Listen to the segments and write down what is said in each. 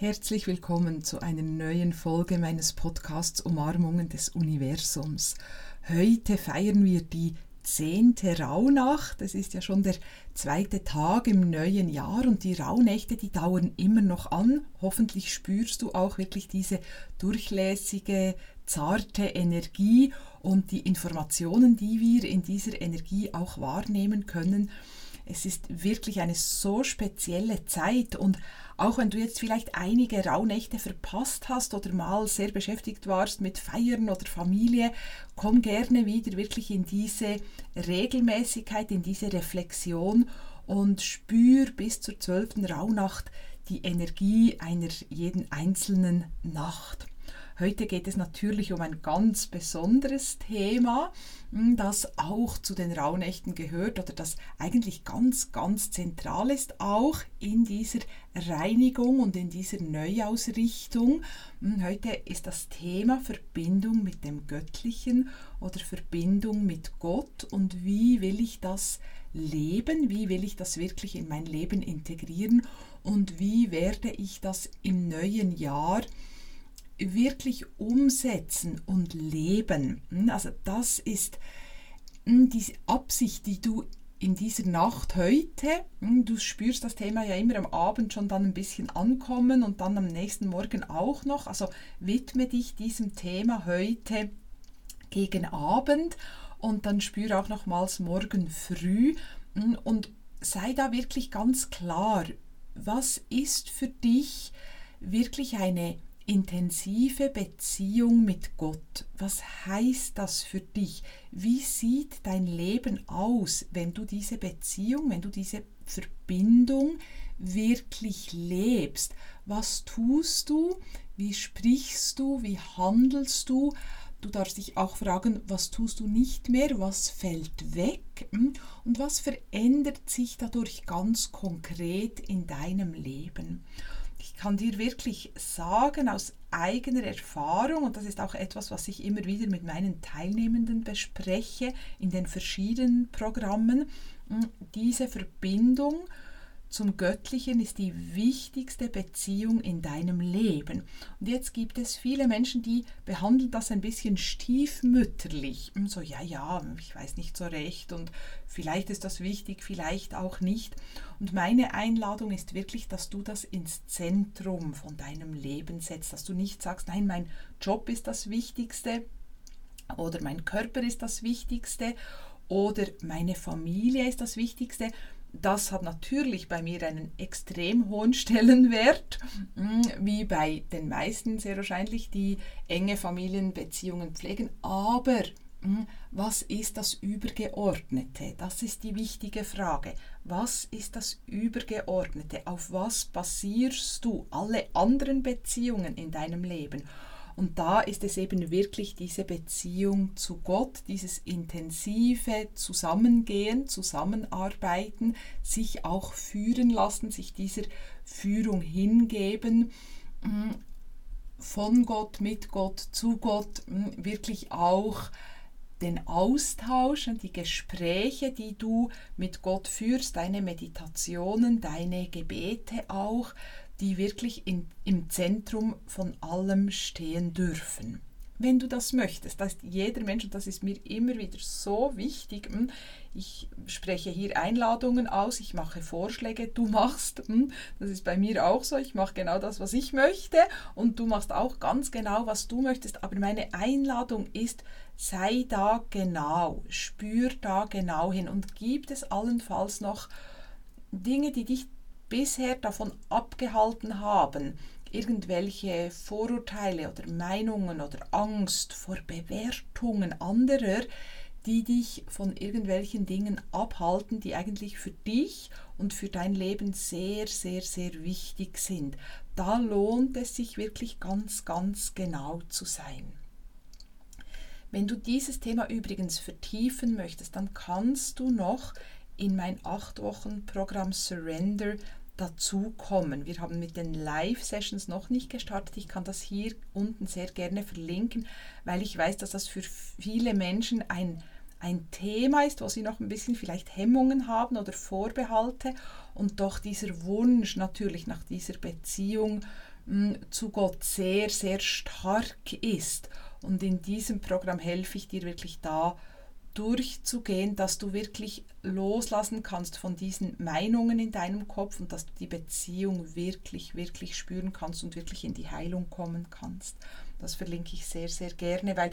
Herzlich willkommen zu einer neuen Folge meines Podcasts Umarmungen des Universums. Heute feiern wir die zehnte Rauhnacht. Es ist ja schon der zweite Tag im neuen Jahr und die Rauhnächte, die dauern immer noch an. Hoffentlich spürst du auch wirklich diese durchlässige, zarte Energie und die Informationen, die wir in dieser Energie auch wahrnehmen können. Es ist wirklich eine so spezielle Zeit und auch wenn du jetzt vielleicht einige Rauhnächte verpasst hast oder mal sehr beschäftigt warst mit Feiern oder Familie, komm gerne wieder wirklich in diese Regelmäßigkeit, in diese Reflexion und spür bis zur zwölften Rauhnacht die Energie einer jeden einzelnen Nacht. Heute geht es natürlich um ein ganz besonderes Thema, hm, das auch zu den Rauhnächten gehört oder das eigentlich ganz, ganz zentral ist, auch in dieser Reinigung und in dieser Neuausrichtung. Hm, heute ist das Thema Verbindung mit dem Göttlichen oder Verbindung mit Gott und wie will ich das leben, wie will ich das wirklich in mein Leben integrieren und wie werde ich das im neuen Jahr wirklich umsetzen und leben. Hm, also das ist hm, diese Absicht, die du in dieser Nacht heute, hm, du spürst das Thema ja immer am Abend schon dann ein bisschen ankommen und dann am nächsten Morgen auch noch. Also widme dich diesem Thema heute gegen Abend und dann spüre auch nochmals morgen früh und sei da wirklich ganz klar, was ist für dich wirklich eine intensive Beziehung mit Gott. Was heißt das für dich? Wie sieht dein Leben aus, wenn du diese Beziehung, wenn du diese Verbindung wirklich lebst? Was tust du? Wie sprichst du? Wie handelst du? Du darfst dich auch fragen, was tust du nicht mehr, was fällt weg hm? und was verändert sich dadurch ganz konkret in deinem Leben ich kann dir wirklich sagen aus eigener Erfahrung, und das ist auch etwas, was ich immer wieder mit meinen Teilnehmenden bespreche in den verschiedenen Programmen, diese Verbindung zum Göttlichen ist die wichtigste Beziehung in deinem Leben. Und jetzt gibt es viele Menschen, die behandeln das ein bisschen stiefmütterlich. So, ja, ja, ich weiß nicht so recht und vielleicht ist das wichtig, vielleicht auch nicht. Und meine Einladung ist wirklich, dass du das ins Zentrum von deinem Leben setzt, dass du nicht sagst, nein, mein Job ist das Wichtigste oder mein Körper ist das Wichtigste oder meine Familie ist das Wichtigste, das hat natürlich bei mir einen extrem hohen Stellenwert, mm, wie bei den meisten sehr wahrscheinlich, die enge Familienbeziehungen pflegen. Aber mm, was ist das Übergeordnete? Das ist die wichtige Frage. Was ist das Übergeordnete? Auf was basierst du alle anderen Beziehungen in deinem Leben? Und da ist es eben wirklich diese Beziehung zu Gott, dieses intensive Zusammengehen, Zusammenarbeiten, sich auch führen lassen, sich dieser Führung hingeben, mm, von Gott, mit Gott, zu Gott, mm, wirklich auch den Austausch und die Gespräche, die du mit Gott führst, deine Meditationen, deine Gebete auch, die wirklich in, im Zentrum von allem stehen dürfen. Wenn du das möchtest, das ist jeder Mensch, und das ist mir immer wieder so wichtig, hm, ich spreche hier Einladungen aus, ich mache Vorschläge, du machst, hm, das ist bei mir auch so, ich mache genau das, was ich möchte und du machst auch ganz genau, was du möchtest, aber meine Einladung ist, sei da genau, spür da genau hin und gibt es allenfalls noch Dinge, die dich bisher davon abgehalten haben, irgendwelche Vorurteile oder Meinungen oder Angst vor Bewertungen anderer, die dich von irgendwelchen Dingen abhalten, die eigentlich für dich und für dein Leben sehr, sehr, sehr wichtig sind. Da lohnt es sich wirklich ganz, ganz genau zu sein. Wenn du dieses Thema übrigens vertiefen möchtest, dann kannst du noch in mein 8 Wochen Programm Surrender dazukommen. Wir haben mit den Live-Sessions noch nicht gestartet. Ich kann das hier unten sehr gerne verlinken, weil ich weiß, dass das für viele Menschen ein, ein Thema ist, wo sie noch ein bisschen vielleicht Hemmungen haben oder Vorbehalte und doch dieser Wunsch natürlich nach dieser Beziehung zu Gott sehr, sehr stark ist. Und in diesem Programm helfe ich dir wirklich da durchzugehen, dass du wirklich loslassen kannst von diesen Meinungen in deinem Kopf und dass du die Beziehung wirklich, wirklich spüren kannst und wirklich in die Heilung kommen kannst. Das verlinke ich sehr, sehr gerne, weil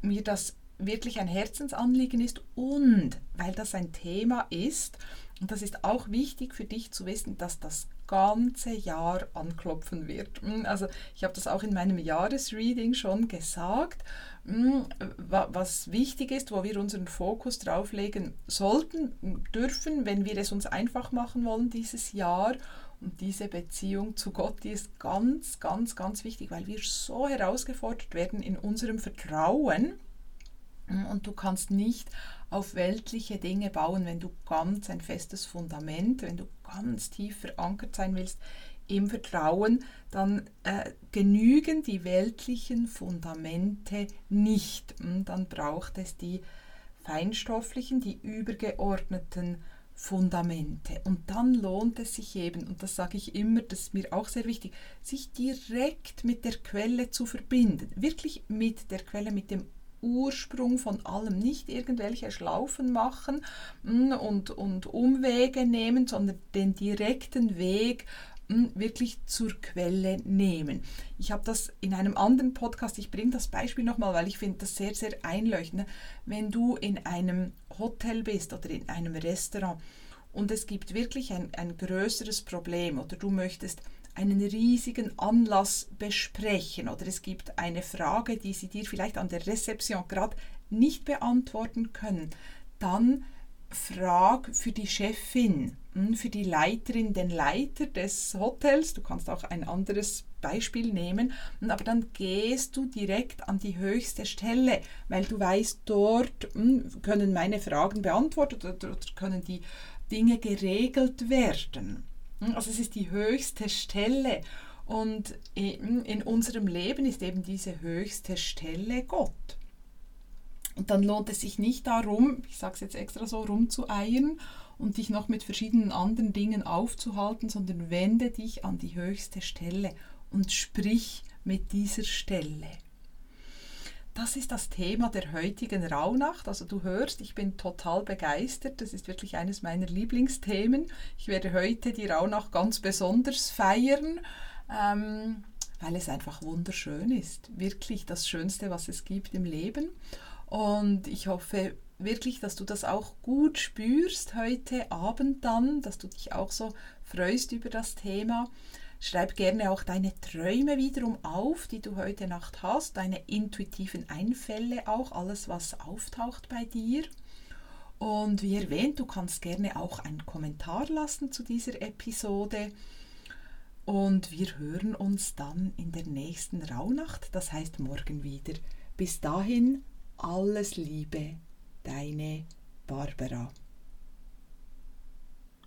mir das wirklich ein Herzensanliegen ist und weil das ein Thema ist, und das ist auch wichtig für dich zu wissen, dass das ganze Jahr anklopfen wird. Hm, also ich habe das auch in meinem Jahresreading schon gesagt, hm, was wichtig ist, wo wir unseren Fokus drauf legen sollten, dürfen, wenn wir es uns einfach machen wollen dieses Jahr. Und diese Beziehung zu Gott, die ist ganz, ganz, ganz wichtig, weil wir so herausgefordert werden in unserem Vertrauen. Und du kannst nicht auf weltliche Dinge bauen, wenn du ganz ein festes Fundament, wenn du ganz tief verankert sein willst im Vertrauen, dann äh, genügen die weltlichen Fundamente nicht. Hm, dann braucht es die feinstofflichen, die übergeordneten Fundamente. Und dann lohnt es sich eben, und das sage ich immer, das ist mir auch sehr wichtig, sich direkt mit der Quelle zu verbinden. Wirklich mit der Quelle, mit dem Ursprung von allem, nicht irgendwelche Schlaufen machen mm, und, und Umwege nehmen, sondern den direkten Weg mm, wirklich zur Quelle nehmen. Ich habe das in einem anderen Podcast, ich bringe das Beispiel nochmal, weil ich finde das sehr, sehr einleuchtend. Wenn du in einem Hotel bist oder in einem Restaurant und es gibt wirklich ein, ein größeres Problem oder du möchtest einen riesigen Anlass besprechen oder es gibt eine Frage, die sie dir vielleicht an der Rezeption gerade nicht beantworten können, dann frag für die Chefin, hm, für die Leiterin, den Leiter des Hotels, du kannst auch ein anderes Beispiel nehmen, hm, aber dann gehst du direkt an die höchste Stelle, weil du weißt, dort hm, können meine Fragen beantwortet oder können die Dinge geregelt werden. Hm, also es ist die höchste Stelle. Und in unserem Leben ist eben diese höchste Stelle Gott. Und dann lohnt es sich nicht darum, ich sage es jetzt extra so, rumzueiern und dich noch mit verschiedenen anderen Dingen aufzuhalten, sondern wende dich an die höchste Stelle und sprich mit dieser Stelle. Das ist das Thema der heutigen Rauhnacht. Also du hörst, ich bin total begeistert. Das ist wirklich eines meiner Lieblingsthemen. Ich werde heute die Rauhnacht ganz besonders feiern, ähm, weil es einfach wunderschön ist. Wirklich das Schönste, was es gibt im Leben. Und ich hoffe wirklich, dass du das auch gut spürst heute Abend dann, dass du dich auch so freust über das Thema. Schreib gerne auch deine Träume wiederum auf, die du heute Nacht hast, deine intuitiven Einfälle auch, alles, was auftaucht bei dir. Und wie erwähnt, du kannst gerne auch einen Kommentar lassen zu dieser Episode. Und wir hören uns dann in der nächsten Rauhnacht, das heißt morgen wieder. Bis dahin, alles Liebe, deine Barbara.